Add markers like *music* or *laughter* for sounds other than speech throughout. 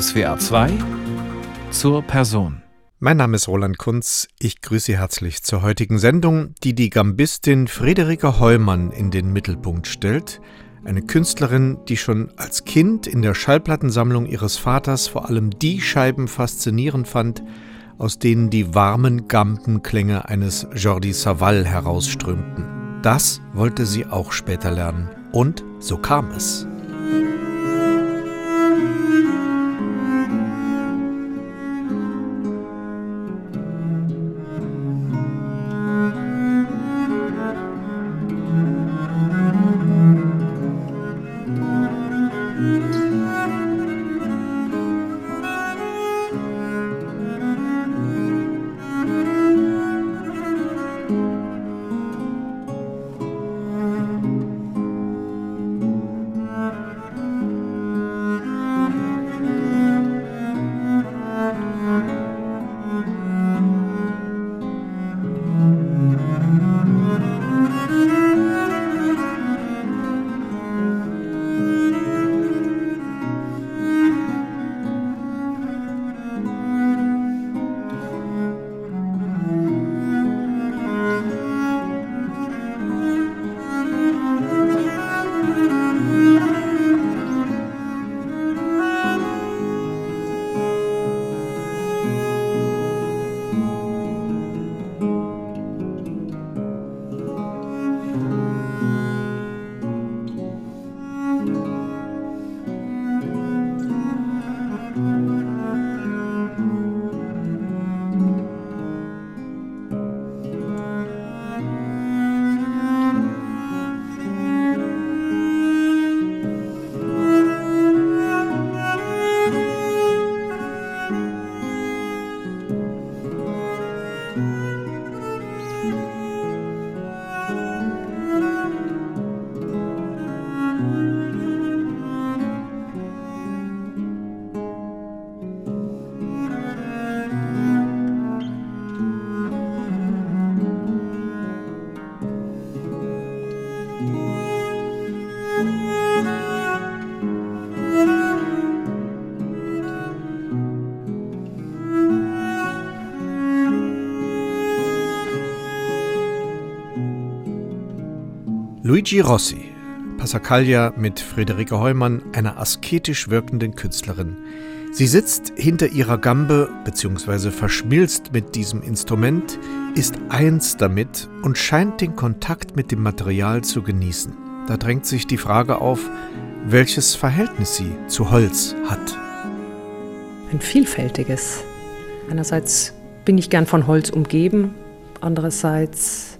SWA 2 zur Person. Mein Name ist Roland Kunz. Ich grüße Sie herzlich zur heutigen Sendung, die die Gambistin Friederike Heumann in den Mittelpunkt stellt. Eine Künstlerin, die schon als Kind in der Schallplattensammlung ihres Vaters vor allem die Scheiben faszinierend fand, aus denen die warmen Gampenklänge eines Jordi Savall herausströmten. Das wollte sie auch später lernen. Und so kam es. Luigi Rossi, Passacaglia mit Friederike Heumann, einer asketisch wirkenden Künstlerin. Sie sitzt hinter ihrer Gambe bzw. verschmilzt mit diesem Instrument, ist eins damit und scheint den Kontakt mit dem Material zu genießen. Da drängt sich die Frage auf, welches Verhältnis sie zu Holz hat. Ein vielfältiges. Einerseits bin ich gern von Holz umgeben, andererseits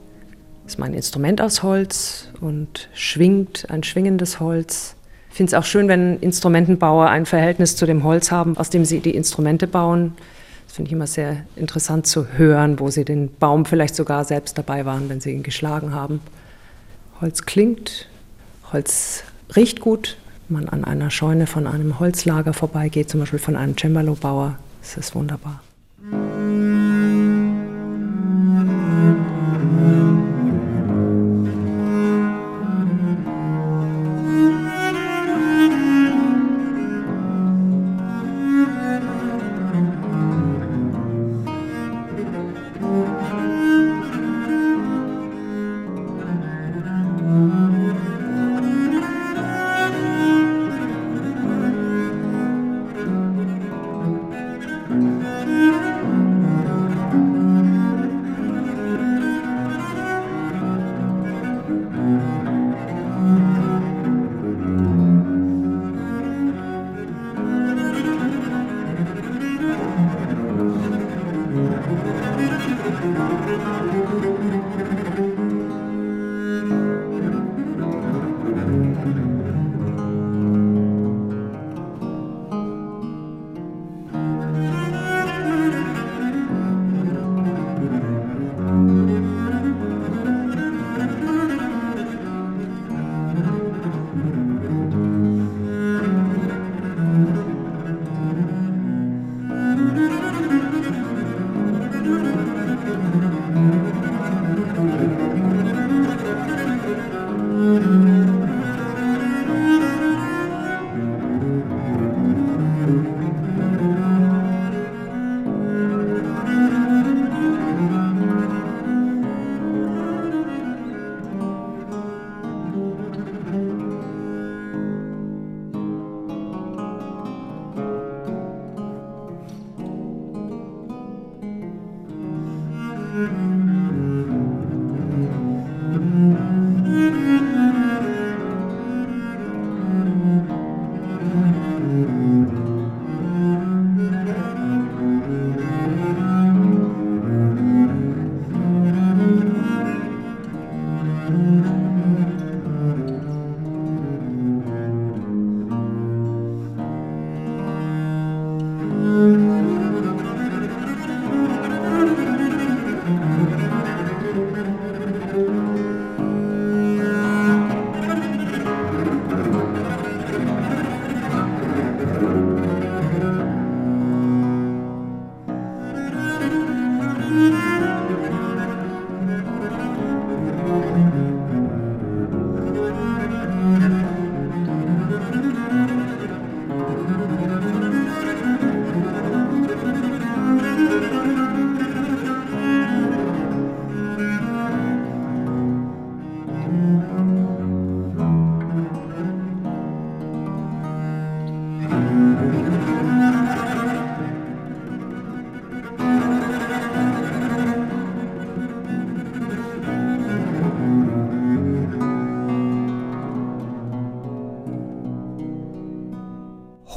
ist mein Instrument aus Holz und schwingt ein schwingendes Holz. Ich finde es auch schön, wenn Instrumentenbauer ein Verhältnis zu dem Holz haben, aus dem sie die Instrumente bauen. Das finde ich immer sehr interessant zu hören, wo sie den Baum vielleicht sogar selbst dabei waren, wenn sie ihn geschlagen haben. Holz klingt, Holz riecht gut. Wenn man an einer Scheune von einem Holzlager vorbeigeht, zum Beispiel von einem Cembalo-Bauer, ist das wunderbar.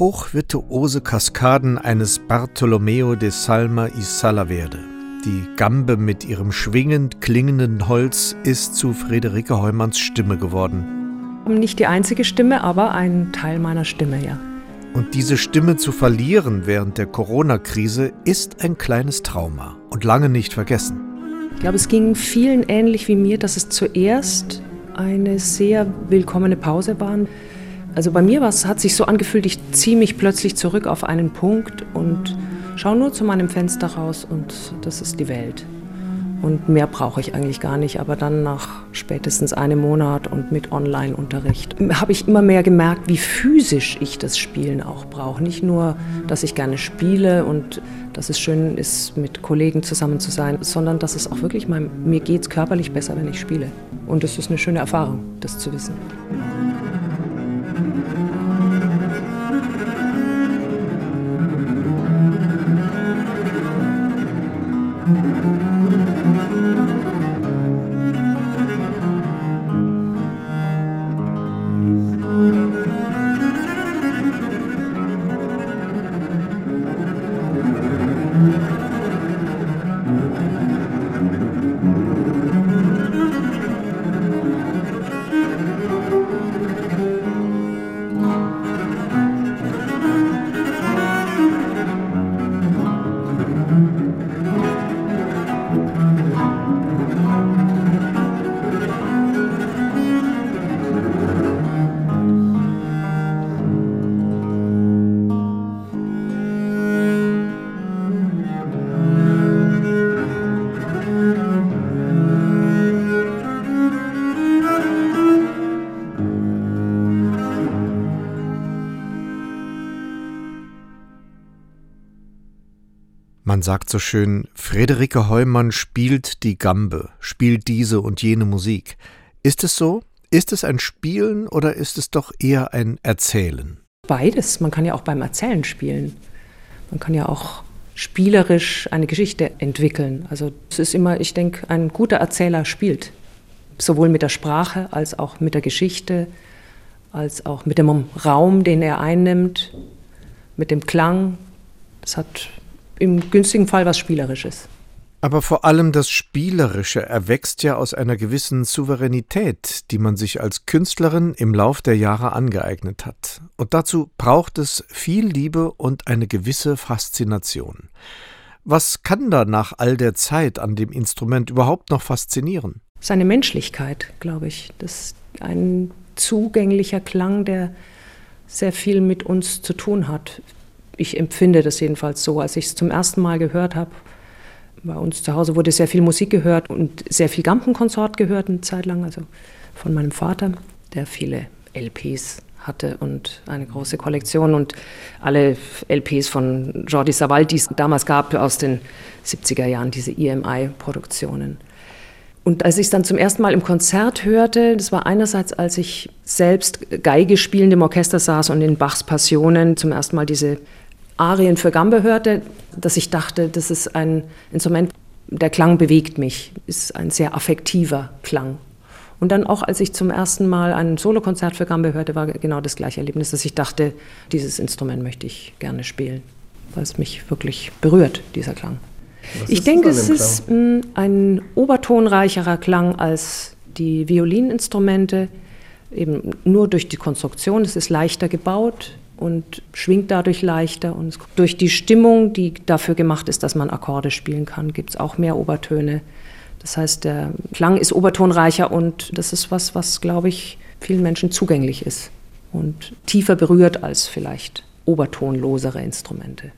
Hochvirtuose Kaskaden eines Bartolomeo de Salma y Salaverde. Die Gambe mit ihrem schwingend klingenden Holz ist zu Friederike Heumanns Stimme geworden. Nicht die einzige Stimme, aber ein Teil meiner Stimme, ja. Und diese Stimme zu verlieren während der Corona-Krise ist ein kleines Trauma und lange nicht vergessen. Ich glaube, es ging vielen ähnlich wie mir, dass es zuerst eine sehr willkommene Pause war. Also bei mir hat sich so angefühlt, ich ziehe mich plötzlich zurück auf einen Punkt und schaue nur zu meinem Fenster raus und das ist die Welt. Und mehr brauche ich eigentlich gar nicht. Aber dann nach spätestens einem Monat und mit Online-Unterricht habe ich immer mehr gemerkt, wie physisch ich das Spielen auch brauche. Nicht nur, dass ich gerne spiele und dass es schön ist, mit Kollegen zusammen zu sein, sondern dass es auch wirklich, mein, mir geht es körperlich besser, wenn ich spiele. Und es ist eine schöne Erfahrung, das zu wissen. thank you Man sagt so schön, Friederike Heumann spielt die Gambe, spielt diese und jene Musik. Ist es so? Ist es ein Spielen oder ist es doch eher ein Erzählen? Beides. Man kann ja auch beim Erzählen spielen. Man kann ja auch spielerisch eine Geschichte entwickeln. Also es ist immer, ich denke, ein guter Erzähler spielt. Sowohl mit der Sprache als auch mit der Geschichte, als auch mit dem Raum, den er einnimmt, mit dem Klang. Das hat im günstigen Fall was Spielerisches. Aber vor allem das Spielerische erwächst ja aus einer gewissen Souveränität, die man sich als Künstlerin im Lauf der Jahre angeeignet hat. Und dazu braucht es viel Liebe und eine gewisse Faszination. Was kann da nach all der Zeit an dem Instrument überhaupt noch faszinieren? Seine Menschlichkeit, glaube ich. Das ist ein zugänglicher Klang, der sehr viel mit uns zu tun hat ich empfinde das jedenfalls so. Als ich es zum ersten Mal gehört habe, bei uns zu Hause wurde sehr viel Musik gehört und sehr viel Gampenkonsort gehört eine Zeit lang, also von meinem Vater, der viele LPs hatte und eine große Kollektion und alle LPs von Jordi Savall, die es damals gab aus den 70er Jahren, diese EMI-Produktionen. Und als ich es dann zum ersten Mal im Konzert hörte, das war einerseits, als ich selbst Geige spielend im Orchester saß und in Bachs Passionen zum ersten Mal diese Arien für Gambe hörte, dass ich dachte, das ist ein Instrument, der Klang bewegt mich, ist ein sehr affektiver Klang. Und dann auch, als ich zum ersten Mal ein Solokonzert für Gambe hörte, war genau das gleiche Erlebnis, dass ich dachte, dieses Instrument möchte ich gerne spielen, weil es mich wirklich berührt, dieser Klang. Was ich denke, es ist mh, hm, ein obertonreicherer Klang als die Violininstrumente, eben nur durch die Konstruktion. Es ist leichter gebaut und schwingt dadurch leichter. Und durch die Stimmung, die dafür gemacht ist, dass man Akkorde spielen kann, gibt es auch mehr Obertöne. Das heißt, der Klang ist obertonreicher und das ist was, was, glaube ich, vielen Menschen zugänglich ist und tiefer berührt als vielleicht obertonlosere Instrumente.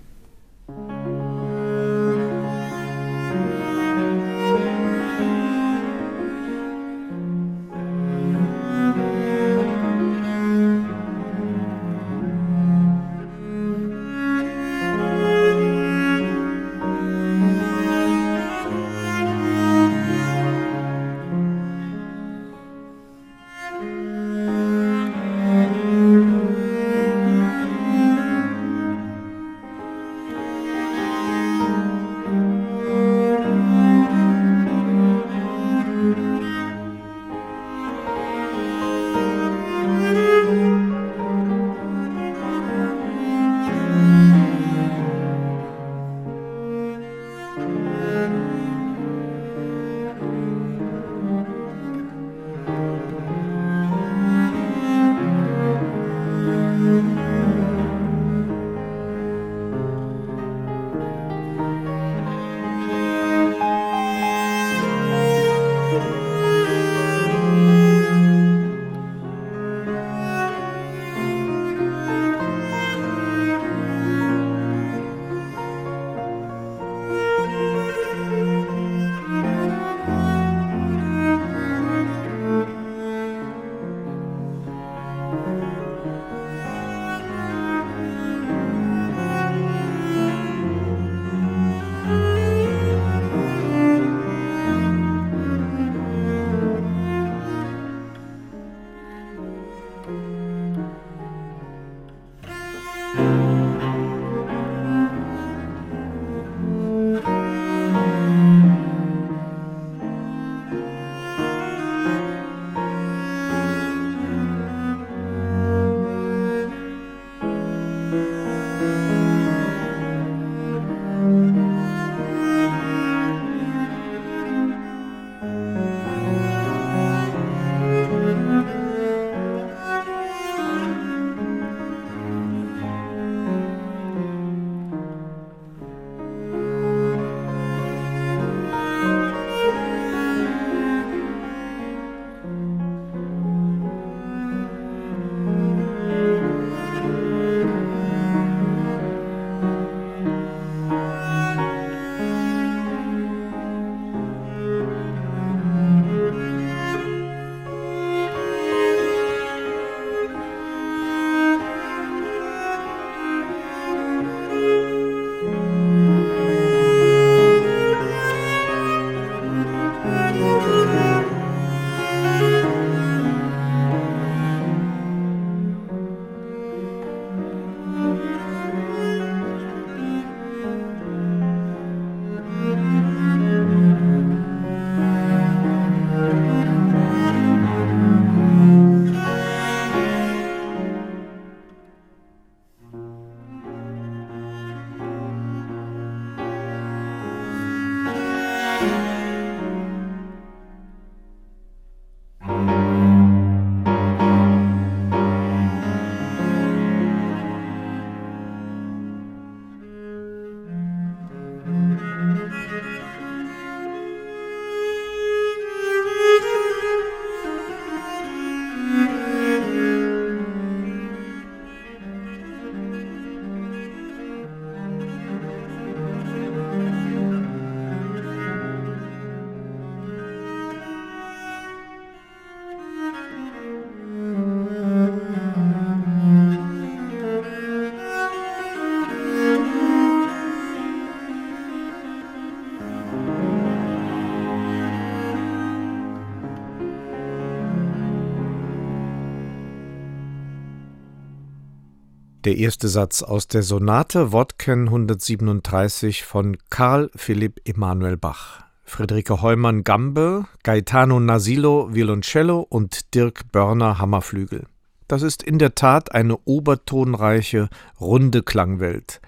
Der erste Satz aus der Sonate Wodken 137 von Karl Philipp Emanuel Bach Friederike Heumann Gambe, Gaetano Nasilo Violoncello und Dirk Börner Hammerflügel. Das ist in der Tat eine obertonreiche, runde Klangwelt.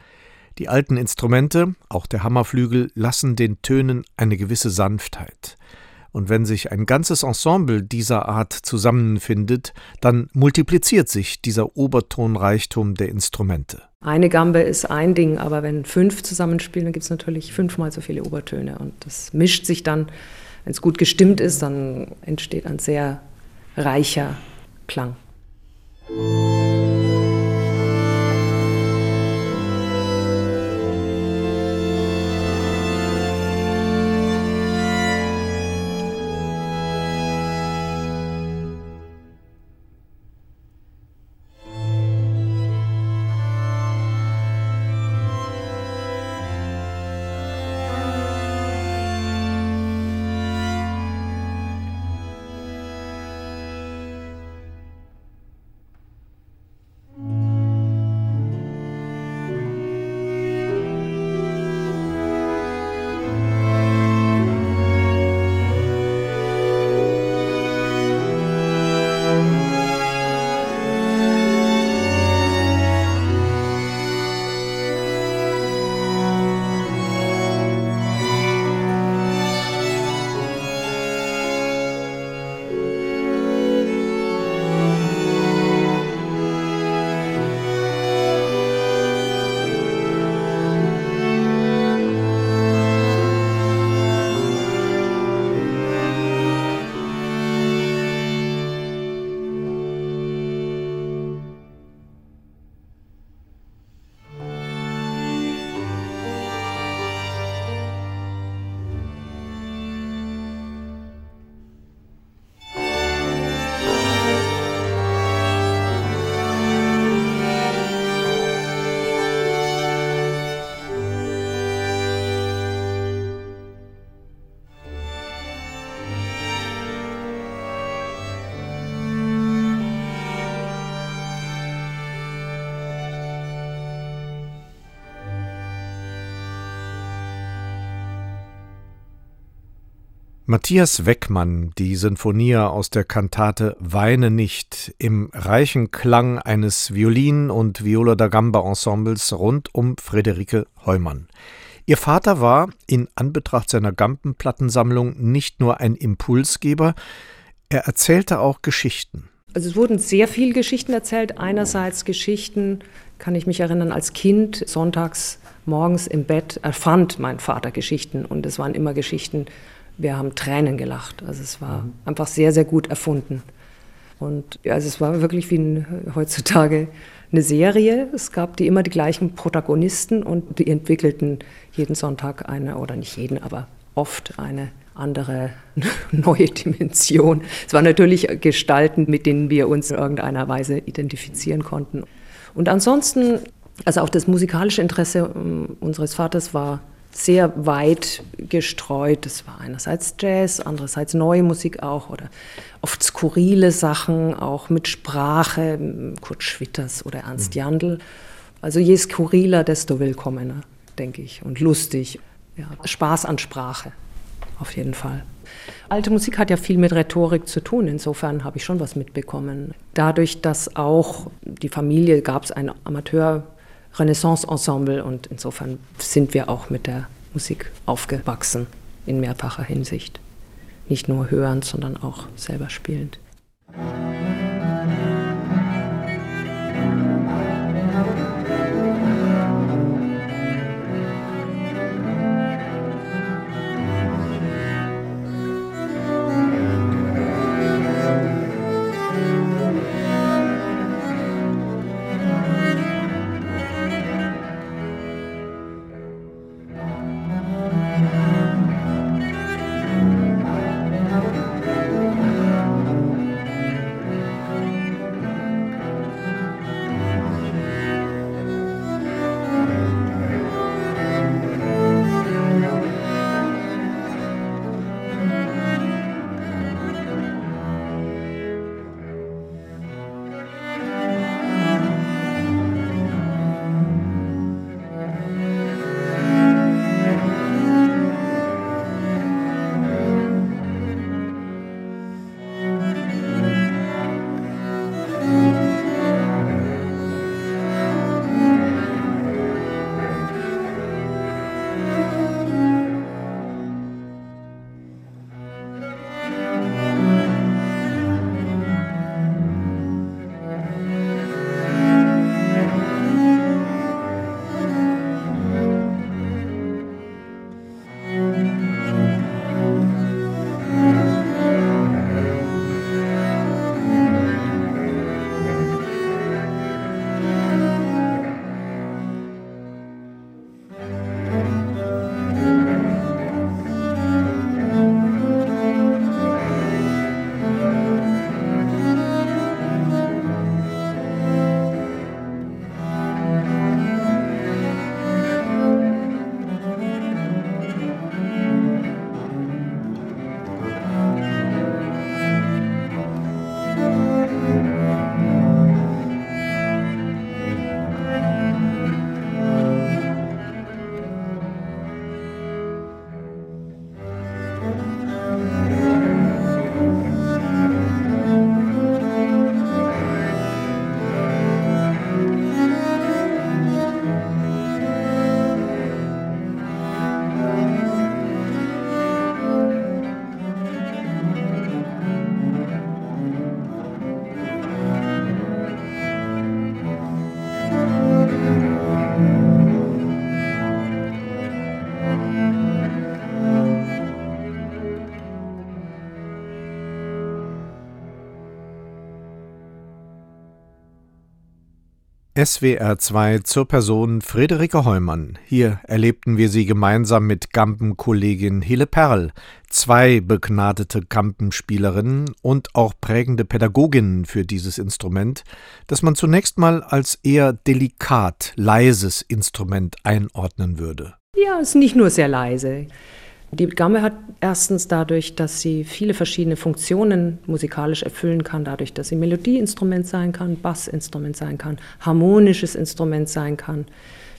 Die alten Instrumente, auch der Hammerflügel, lassen den Tönen eine gewisse Sanftheit. Und wenn sich ein ganzes Ensemble dieser Art zusammenfindet, dann multipliziert sich dieser Obertonreichtum der Instrumente. Eine Gambe ist ein Ding, aber wenn fünf zusammenspielen, dann gibt es natürlich fünfmal so viele Obertöne. Und das mischt sich dann, wenn es gut gestimmt ist, dann entsteht ein sehr reicher Klang. Matthias Weckmann, die Sinfonia aus der Kantate Weine nicht im reichen Klang eines Violin- und Viola da Gamba-Ensembles rund um Friederike Heumann. Ihr Vater war, in Anbetracht seiner Gampenplattensammlung, nicht nur ein Impulsgeber, er erzählte auch Geschichten. Also es wurden sehr viele Geschichten erzählt. Einerseits Geschichten, kann ich mich erinnern, als Kind sonntags morgens im Bett erfand mein Vater Geschichten und es waren immer Geschichten wir haben Tränen gelacht. Also es war mhm. einfach sehr, sehr gut erfunden. Und ja, also es war wirklich wie ein, heutzutage eine Serie. Es gab die immer die gleichen Protagonisten und die entwickelten jeden Sonntag eine, oder nicht jeden, aber oft eine andere *laughs* neue Dimension. Es waren natürlich Gestalten, mit denen wir uns in irgendeiner Weise identifizieren konnten. Und ansonsten, also auch das musikalische Interesse ähm, unseres Vaters war sehr weit gestreut. Das war einerseits Jazz, andererseits neue Musik auch oder oft skurrile Sachen, auch mit Sprache, Kurt Schwitters oder Ernst mhm. Jandl. Also je skurriler, desto willkommener, denke ich, und lustig. Ja, Spaß an Sprache, auf jeden Fall. Alte Musik hat ja viel mit Rhetorik zu tun, insofern habe ich schon was mitbekommen. Dadurch, dass auch die Familie gab es ein Amateur Renaissance-Ensemble und insofern sind wir auch mit der Musik aufgewachsen in mehrfacher Hinsicht. Nicht nur hörend, sondern auch selber spielend. SWR 2 zur Person Friederike Heumann. Hier erlebten wir sie gemeinsam mit Gampenkollegin Hille Perl, zwei begnadete Gampenspielerinnen und auch prägende Pädagoginnen für dieses Instrument, das man zunächst mal als eher delikat, leises Instrument einordnen würde. Ja, es ist nicht nur sehr leise. Die Gamme hat erstens dadurch, dass sie viele verschiedene Funktionen musikalisch erfüllen kann, dadurch, dass sie Melodieinstrument sein kann, Bassinstrument sein kann, harmonisches Instrument sein kann,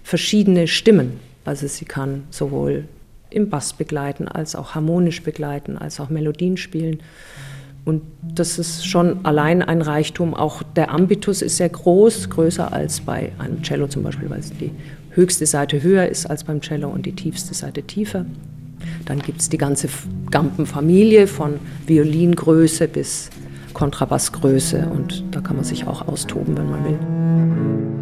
verschiedene Stimmen. Also sie kann sowohl im Bass begleiten, als auch harmonisch begleiten, als auch Melodien spielen. Und das ist schon allein ein Reichtum. Auch der Ambitus ist sehr groß, größer als bei einem Cello zum Beispiel, weil die höchste Seite höher ist als beim Cello und die tiefste Seite tiefer. Dann gibt es die ganze Gampenfamilie von Violingröße bis Kontrabassgröße und da kann man sich auch austoben, wenn man will.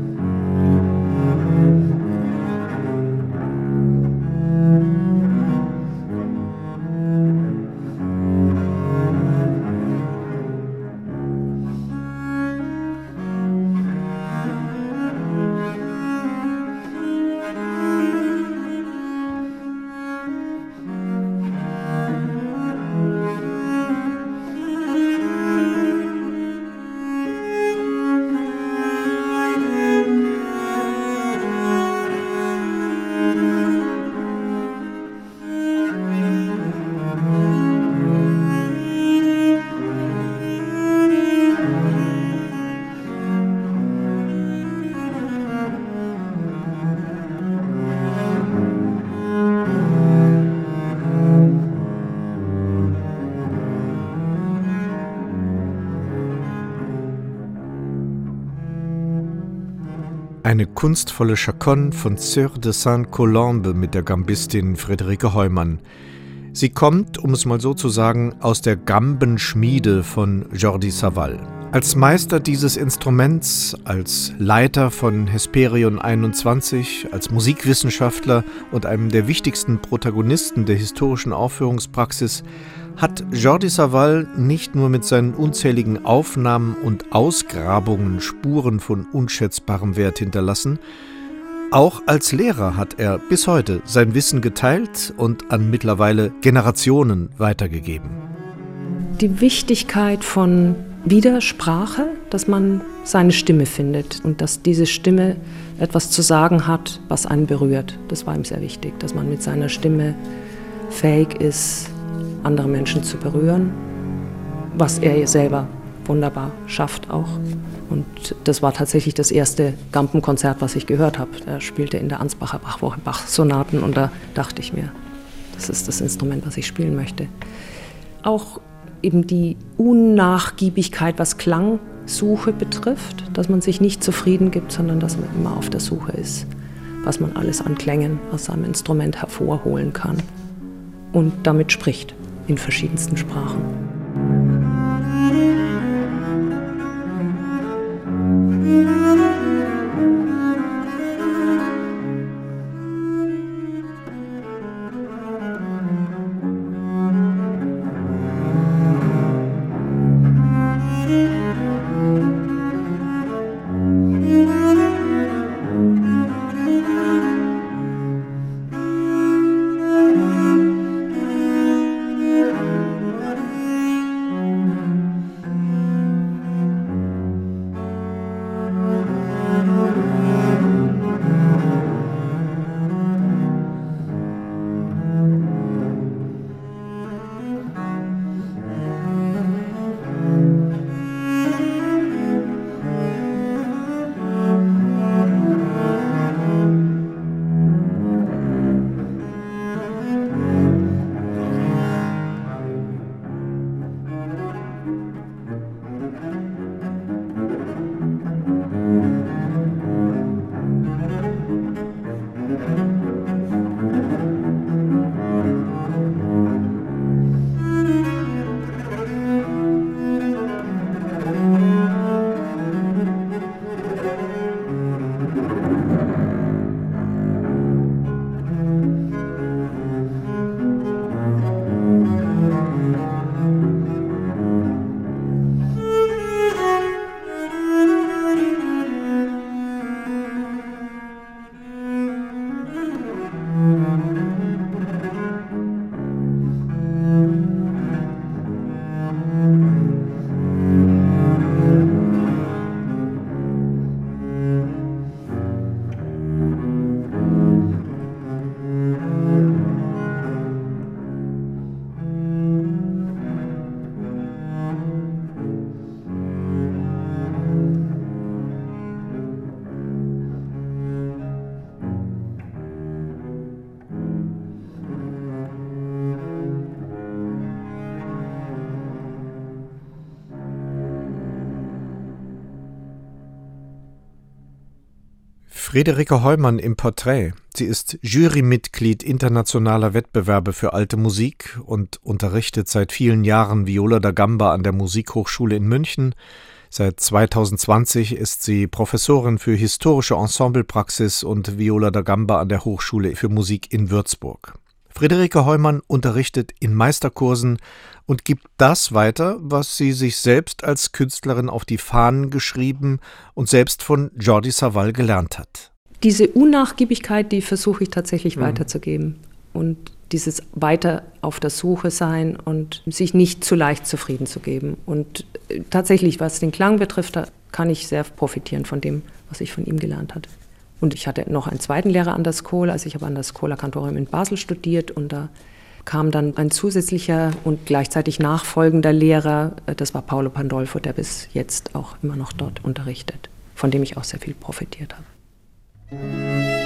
Eine kunstvolle Chaconne von Sœur de Saint-Colombe mit der Gambistin Friederike Heumann. Sie kommt, um es mal so zu sagen, aus der Gambenschmiede von Jordi Savall. Als Meister dieses Instruments, als Leiter von Hesperion 21, als Musikwissenschaftler und einem der wichtigsten Protagonisten der historischen Aufführungspraxis hat Jordi Savall nicht nur mit seinen unzähligen Aufnahmen und Ausgrabungen Spuren von unschätzbarem Wert hinterlassen, auch als Lehrer hat er bis heute sein Wissen geteilt und an mittlerweile Generationen weitergegeben. Die Wichtigkeit von Widersprache, dass man seine Stimme findet und dass diese Stimme etwas zu sagen hat, was einen berührt. Das war ihm sehr wichtig, dass man mit seiner Stimme fähig ist, andere Menschen zu berühren, was er selber wunderbar schafft auch. Und das war tatsächlich das erste Gampenkonzert, was ich gehört habe. Er spielte in der Ansbacher Bachwoche Bach-Sonaten und da dachte ich mir, das ist das Instrument, was ich spielen möchte. Auch eben die Unnachgiebigkeit, was Klangsuche betrifft, dass man sich nicht zufrieden gibt, sondern dass man immer auf der Suche ist, was man alles an Klängen aus seinem Instrument hervorholen kann und damit spricht in verschiedensten Sprachen. Musik Friederike Heumann im Porträt. Sie ist Jurymitglied internationaler Wettbewerbe für alte Musik und unterrichtet seit vielen Jahren Viola da Gamba an der Musikhochschule in München. Seit 2020 ist sie Professorin für historische Ensemblepraxis und Viola da Gamba an der Hochschule für Musik in Würzburg. Friederike Heumann unterrichtet in Meisterkursen und gibt das weiter, was sie sich selbst als Künstlerin auf die Fahnen geschrieben und selbst von Jordi Savall gelernt hat. Diese Unnachgiebigkeit, die versuche ich tatsächlich mhm. weiterzugeben. Und dieses weiter auf der Suche sein und sich nicht zu leicht zufrieden zu geben. Und äh, tatsächlich, was den Klang betrifft, da kann ich sehr profitieren von dem, was ich von ihm gelernt hatte. Und ich hatte noch einen zweiten Lehrer an der Skola, also ich habe an der Skola Cantorium in Basel studiert und da kam dann ein zusätzlicher und gleichzeitig nachfolgender Lehrer, das war Paolo Pandolfo, der bis jetzt auch immer noch dort unterrichtet, von dem ich auch sehr viel profitiert habe.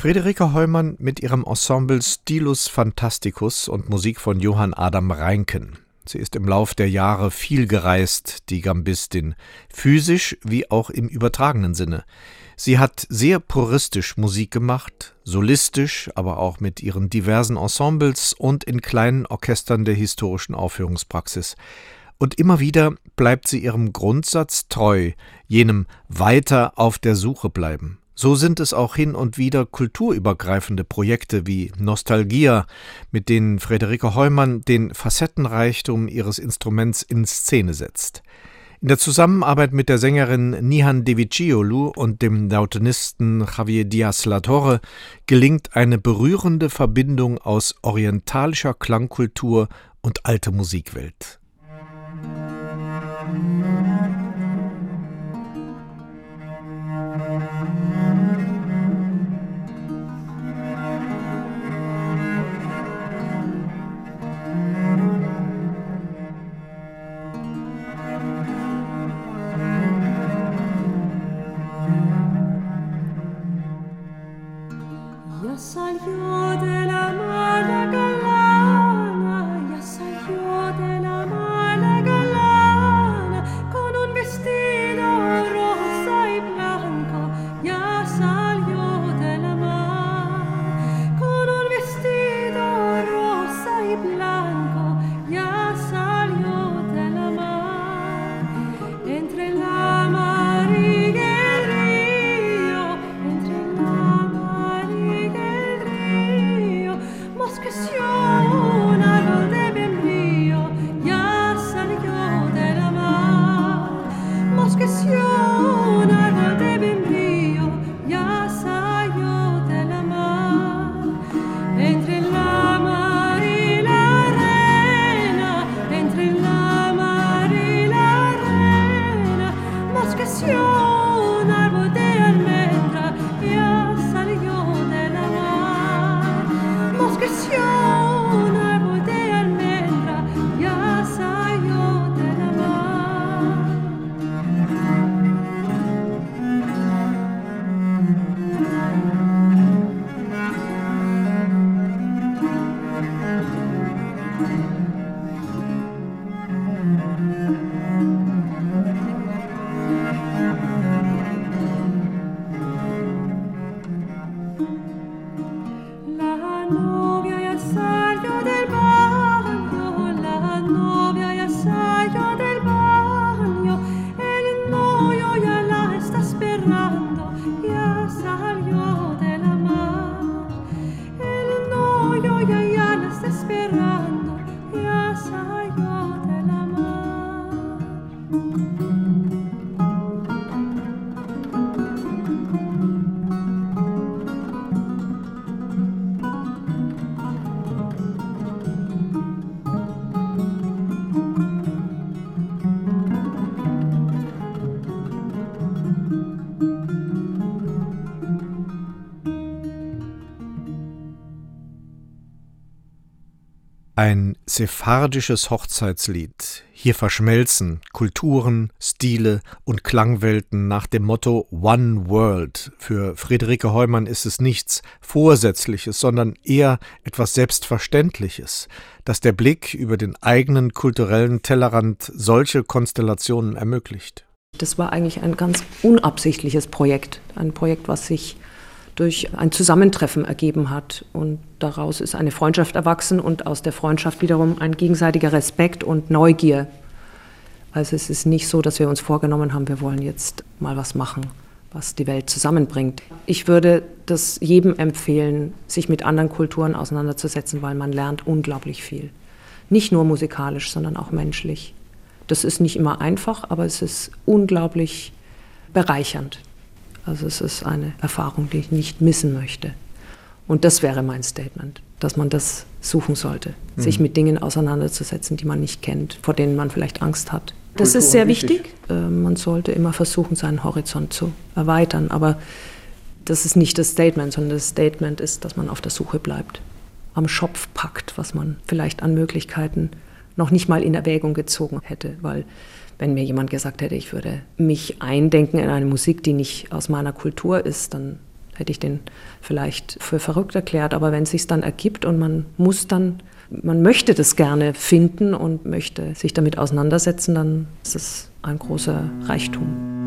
Friederike Heumann mit ihrem Ensemble Stilus Fantasticus und Musik von Johann Adam Reinken. Sie ist im Lauf der Jahre viel gereist, die Gambistin, physisch wie auch im übertragenen Sinne. Sie hat sehr puristisch Musik gemacht, solistisch, aber auch mit ihren diversen Ensembles und in kleinen Orchestern der historischen Aufführungspraxis. Und immer wieder bleibt sie ihrem Grundsatz treu, jenem weiter auf der Suche bleiben. So sind es auch hin und wieder kulturübergreifende Projekte wie Nostalgia, mit denen Friederike Heumann den Facettenreichtum ihres Instruments in Szene setzt. In der Zusammenarbeit mit der Sängerin Nihan Deviciolu und dem Lautenisten Javier Diaz La Torre gelingt eine berührende Verbindung aus orientalischer Klangkultur und alte Musikwelt. Sephardisches Hochzeitslied. Hier verschmelzen Kulturen, Stile und Klangwelten nach dem Motto One World. Für Friederike Heumann ist es nichts Vorsätzliches, sondern eher etwas Selbstverständliches, dass der Blick über den eigenen kulturellen Tellerrand solche Konstellationen ermöglicht. Das war eigentlich ein ganz unabsichtliches Projekt. Ein Projekt, was sich durch ein Zusammentreffen ergeben hat. Und daraus ist eine Freundschaft erwachsen und aus der Freundschaft wiederum ein gegenseitiger Respekt und Neugier. Also es ist nicht so, dass wir uns vorgenommen haben, wir wollen jetzt mal was machen, was die Welt zusammenbringt. Ich würde das jedem empfehlen, sich mit anderen Kulturen auseinanderzusetzen, weil man lernt unglaublich viel. Nicht nur musikalisch, sondern auch menschlich. Das ist nicht immer einfach, aber es ist unglaublich bereichernd. Also es ist eine Erfahrung, die ich nicht missen möchte. Und das wäre mein Statement, dass man das suchen sollte, mhm. sich mit Dingen auseinanderzusetzen, die man nicht kennt, vor denen man vielleicht Angst hat. Das ist sehr wichtig. Äh, man sollte immer versuchen, seinen Horizont zu erweitern. Aber das ist nicht das Statement, sondern das Statement ist, dass man auf der Suche bleibt, am Schopf packt, was man vielleicht an Möglichkeiten noch nicht mal in Erwägung gezogen hätte, weil wenn mir jemand gesagt hätte, ich würde mich eindenken in eine Musik, die nicht aus meiner Kultur ist, dann hätte ich den vielleicht für verrückt erklärt. Aber wenn es sich dann ergibt und man muss dann, man möchte das gerne finden und möchte sich damit auseinandersetzen, dann ist es ein großer Reichtum.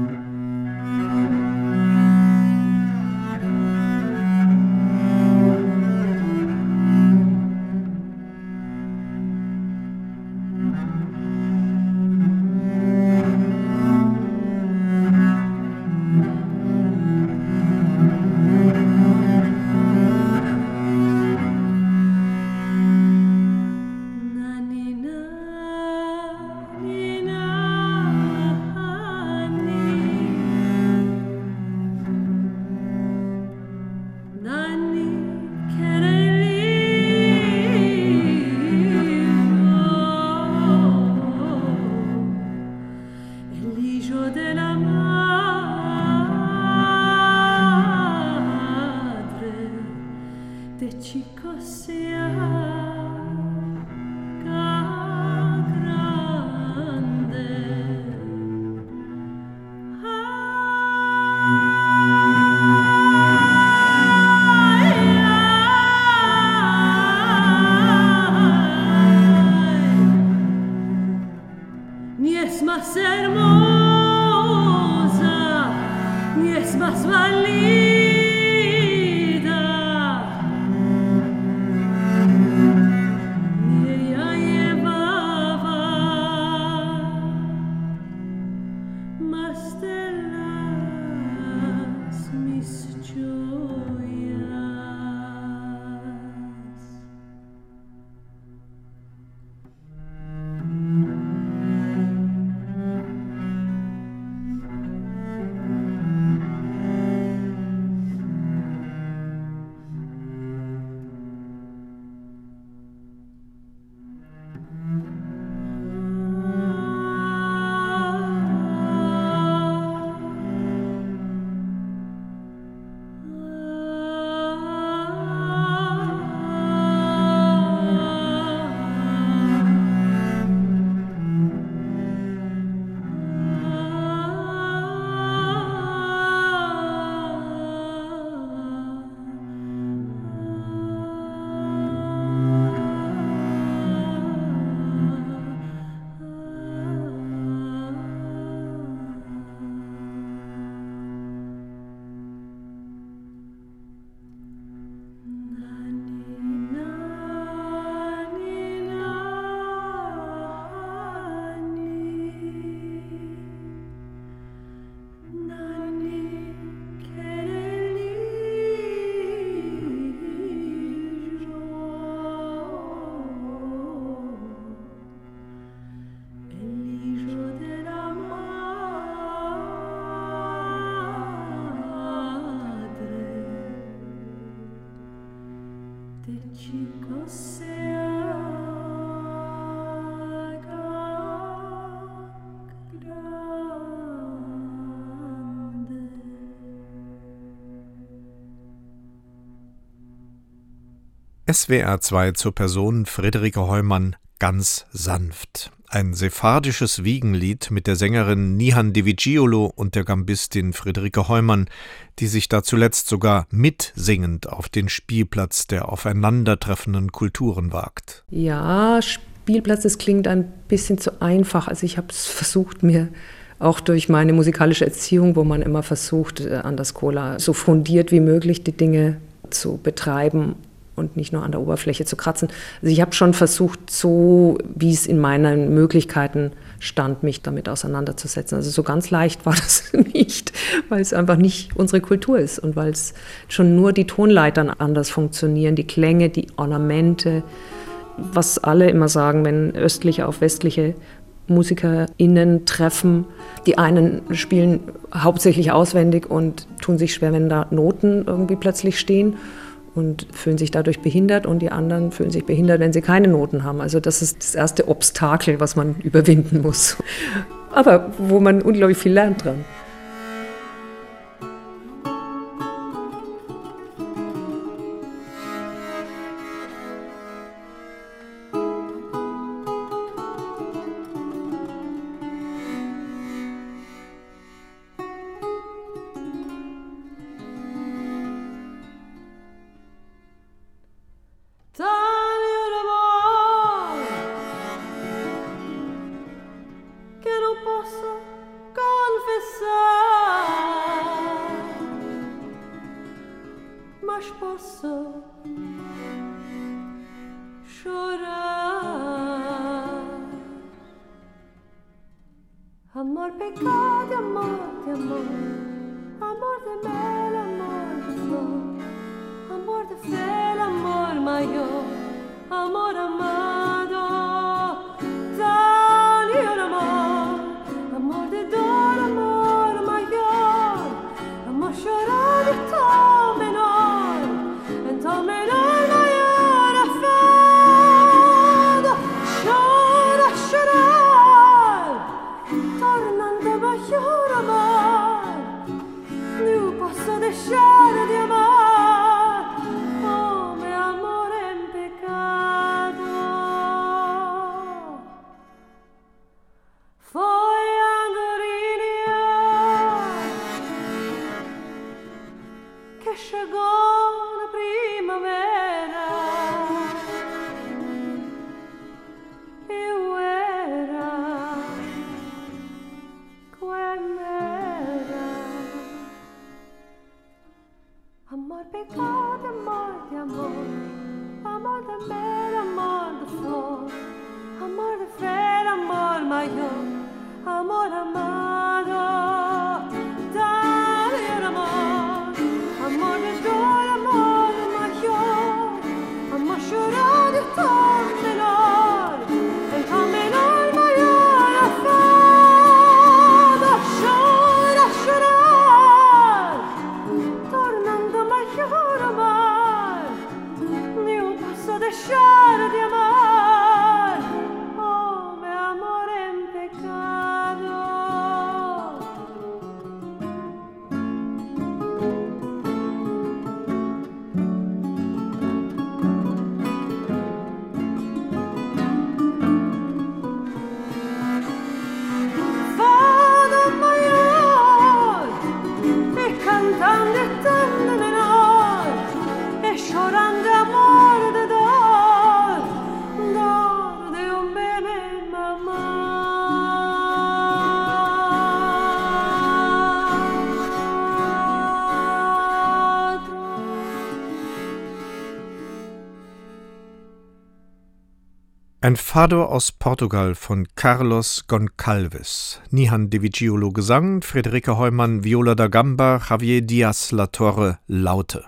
SWR 2 zur Person Friederike Heumann ganz sanft. Ein sephardisches Wiegenlied mit der Sängerin Nihan Devigiolo und der Gambistin Friederike Heumann, die sich da zuletzt sogar mitsingend auf den Spielplatz der aufeinandertreffenden Kulturen wagt. Ja, Spielplatz, das klingt ein bisschen zu einfach. Also ich habe es versucht, mir auch durch meine musikalische Erziehung, wo man immer versucht, äh, an der Skola so fundiert wie möglich die Dinge zu betreiben und nicht nur an der Oberfläche zu kratzen. Also ich habe schon versucht, so wie es in meinen Möglichkeiten stand, mich damit auseinanderzusetzen. Also so ganz leicht war *laughs* das nicht, weil es einfach nicht unsere Kultur ist und weil es schon nur die Tonleitern anders funktionieren, die Klänge, die Ornamente, was alle immer sagen, wenn östliche auf westliche MusikerInnen treffen. Die einen spielen hauptsächlich auswendig und tun sich schwer, wenn da Noten irgendwie plötzlich stehen und fühlen sich dadurch behindert und die anderen fühlen sich behindert, wenn sie keine Noten haben. Also das ist das erste Obstakel, was man *laughs* überwinden muss. Aber wo man unglaublich viel lernt dran. Ein Fado aus Portugal von Carlos Goncalves, Nihan de Vigiolo Gesang, Friederike Heumann Viola da Gamba, Javier Diaz La Torre Laute.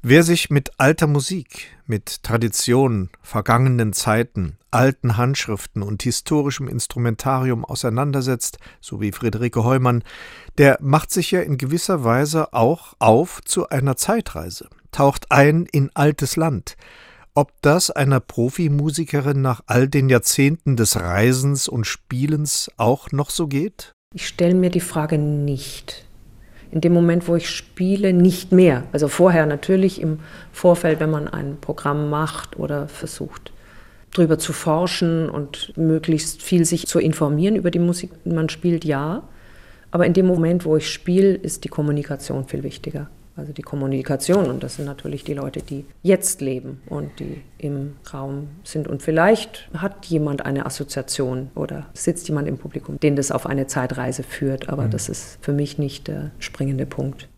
Wer sich mit alter Musik, mit Tradition, vergangenen Zeiten, alten Handschriften und historischem Instrumentarium auseinandersetzt, so wie Friederike Heumann, der macht sich ja in gewisser Weise auch auf zu einer Zeitreise. taucht ein in altes Land. Ob das einer Profimusikerin nach all den Jahrzehnten des Reisens und Spielens auch noch so geht? Ich stelle mir die Frage nicht. In dem Moment, wo ich spiele, nicht mehr. Also vorher natürlich im Vorfeld, wenn man ein Programm macht oder versucht, drüber zu forschen und möglichst viel sich zu informieren über die Musik, die man spielt, ja. Aber in dem Moment, wo ich spiele, ist die Kommunikation viel wichtiger. Also die Kommunikation und das sind natürlich die Leute, die jetzt leben und die im Raum sind. Und vielleicht hat jemand eine Assoziation oder sitzt jemand im Publikum, den das auf eine Zeitreise führt, aber mhm. das ist für mich nicht der springende Punkt.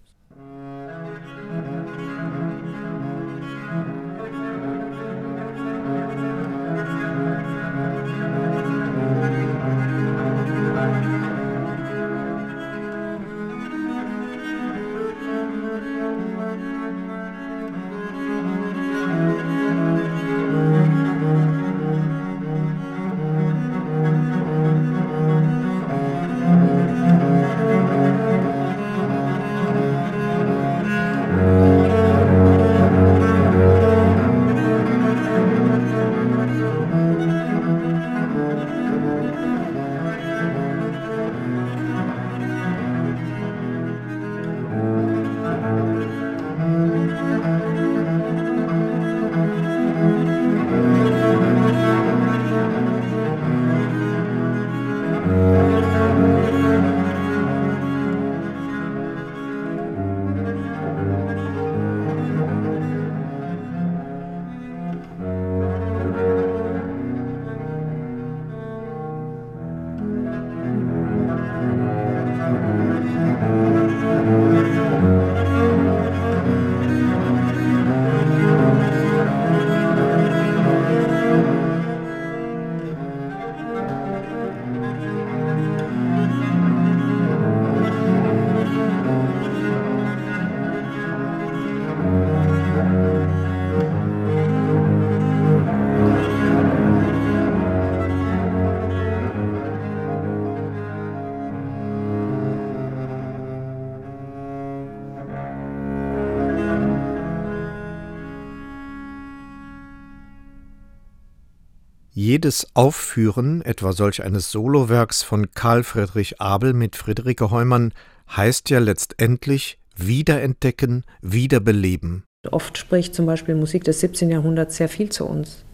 Jedes Aufführen, etwa solch eines Solowerks von Karl Friedrich Abel mit Friederike Heumann, heißt ja letztendlich wiederentdecken, wiederbeleben. Oft spricht zum Beispiel Musik des 17. Jahrhunderts sehr viel zu uns,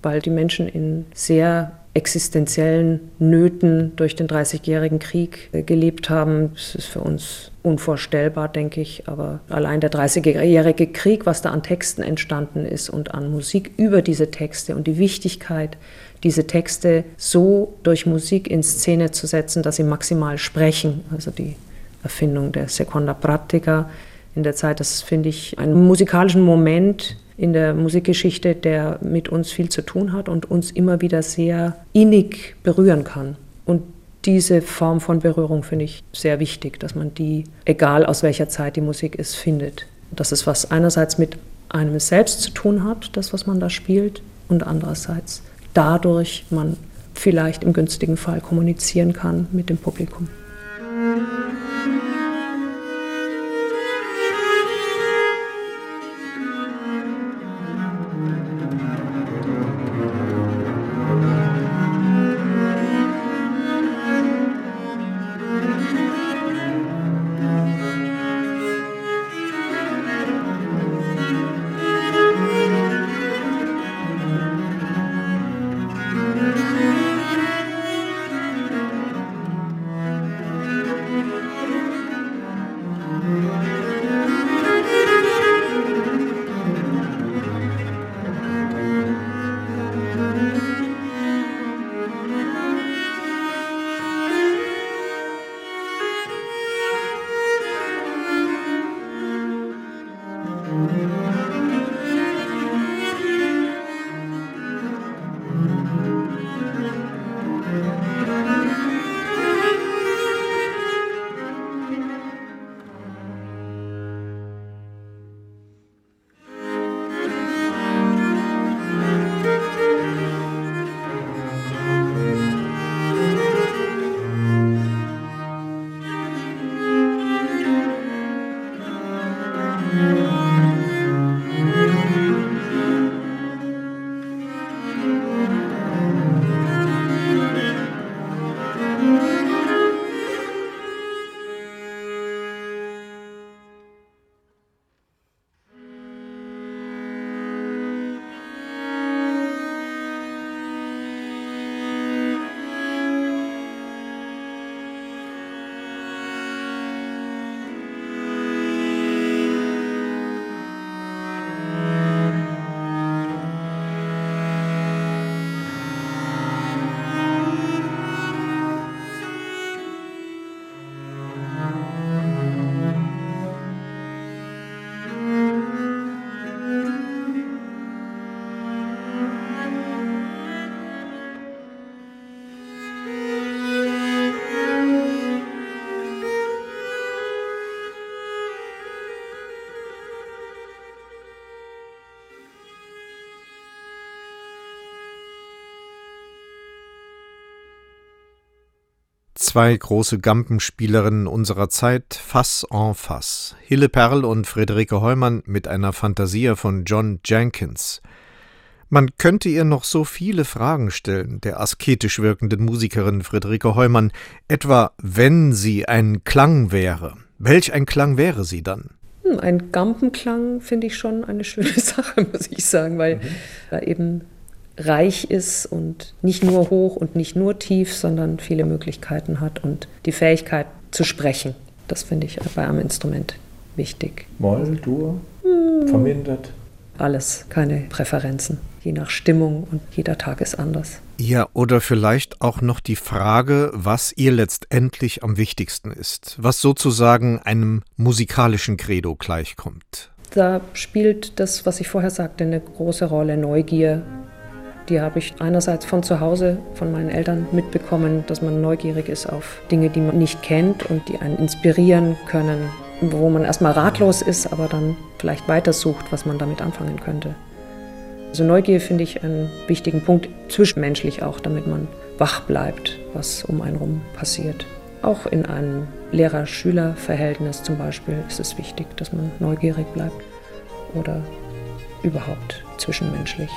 weil die Menschen in sehr existenziellen Nöten durch den Dreißigjährigen Krieg äh, gelebt haben. Das ist für uns unvorstellbar, denke ich. Aber allein der Dreißigjährige Krieg, was da an Texten entstanden ist und an Musik über diese Texte und die Wichtigkeit, diese Texte so durch Musik in Szene zu setzen, dass sie maximal sprechen. Also die Erfindung der Seconda Pratica in der Zeit, das finde ich einen musikalischen Moment in der Musikgeschichte, der mit uns viel zu tun hat und uns immer wieder sehr innig berühren kann. Und diese Form von Berührung finde ich sehr wichtig, dass man die, egal aus welcher Zeit die Musik ist, findet. Dass es was einerseits mit einem selbst zu tun hat, das, was man da spielt, und andererseits dadurch man vielleicht im günstigen Fall kommunizieren kann mit dem Publikum. Zwei große Gampenspielerinnen unserer Zeit, face en face. Hille Perl und Friederike Heumann mit einer Fantasie von John Jenkins. Man könnte ihr noch so viele Fragen stellen, der asketisch wirkenden Musikerin Friederike Heumann, etwa wenn sie ein Klang wäre. Welch ein Klang wäre sie dann? Hm, ein Gampenklang finde ich schon eine schöne *laughs* Sache, muss ich sagen, weil mhm. er eben reich ist und nicht nur hoch und nicht nur tief, sondern viele Möglichkeiten hat und die Fähigkeit zu sprechen. Das finde ich bei einem Instrument wichtig. Moll, Dur, hm. vermindert? Alles, keine Präferenzen je nach Stimmung und jeder Tag ist anders. Ja, oder vielleicht auch noch die Frage, was ihr letztendlich am wichtigsten ist, was sozusagen einem musikalischen Credo gleichkommt. Da spielt das, was ich vorher sagte, eine große Rolle, Neugier. Die habe ich einerseits von zu Hause, von meinen Eltern mitbekommen, dass man neugierig ist auf Dinge, die man nicht kennt und die einen inspirieren können, wo man erstmal ratlos ist, aber dann vielleicht weitersucht, was man damit anfangen könnte. Also Neugier finde ich einen wichtigen Punkt, zwischenmenschlich auch, damit man wach bleibt, was um einen herum passiert. Auch in einem Lehrer-Schüler-Verhältnis zum Beispiel ist es wichtig, dass man neugierig bleibt oder überhaupt zwischenmenschlich.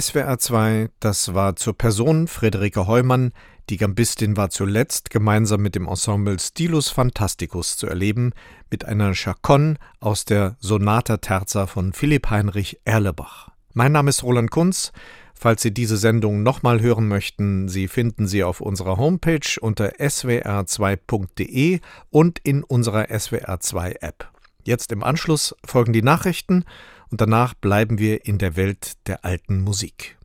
SWR 2, das war zur Person Friederike Heumann. Die Gambistin war zuletzt gemeinsam mit dem Ensemble Stilus Fantasticus zu erleben, mit einer Chaconne aus der Sonata Terza von Philipp Heinrich Erlebach. Mein Name ist Roland Kunz. Falls Sie diese Sendung nochmal hören möchten, Sie finden sie auf unserer Homepage unter swr2.de und in unserer SWR2 App. Jetzt im Anschluss folgen die Nachrichten und danach bleiben wir in der Welt der alten Musik.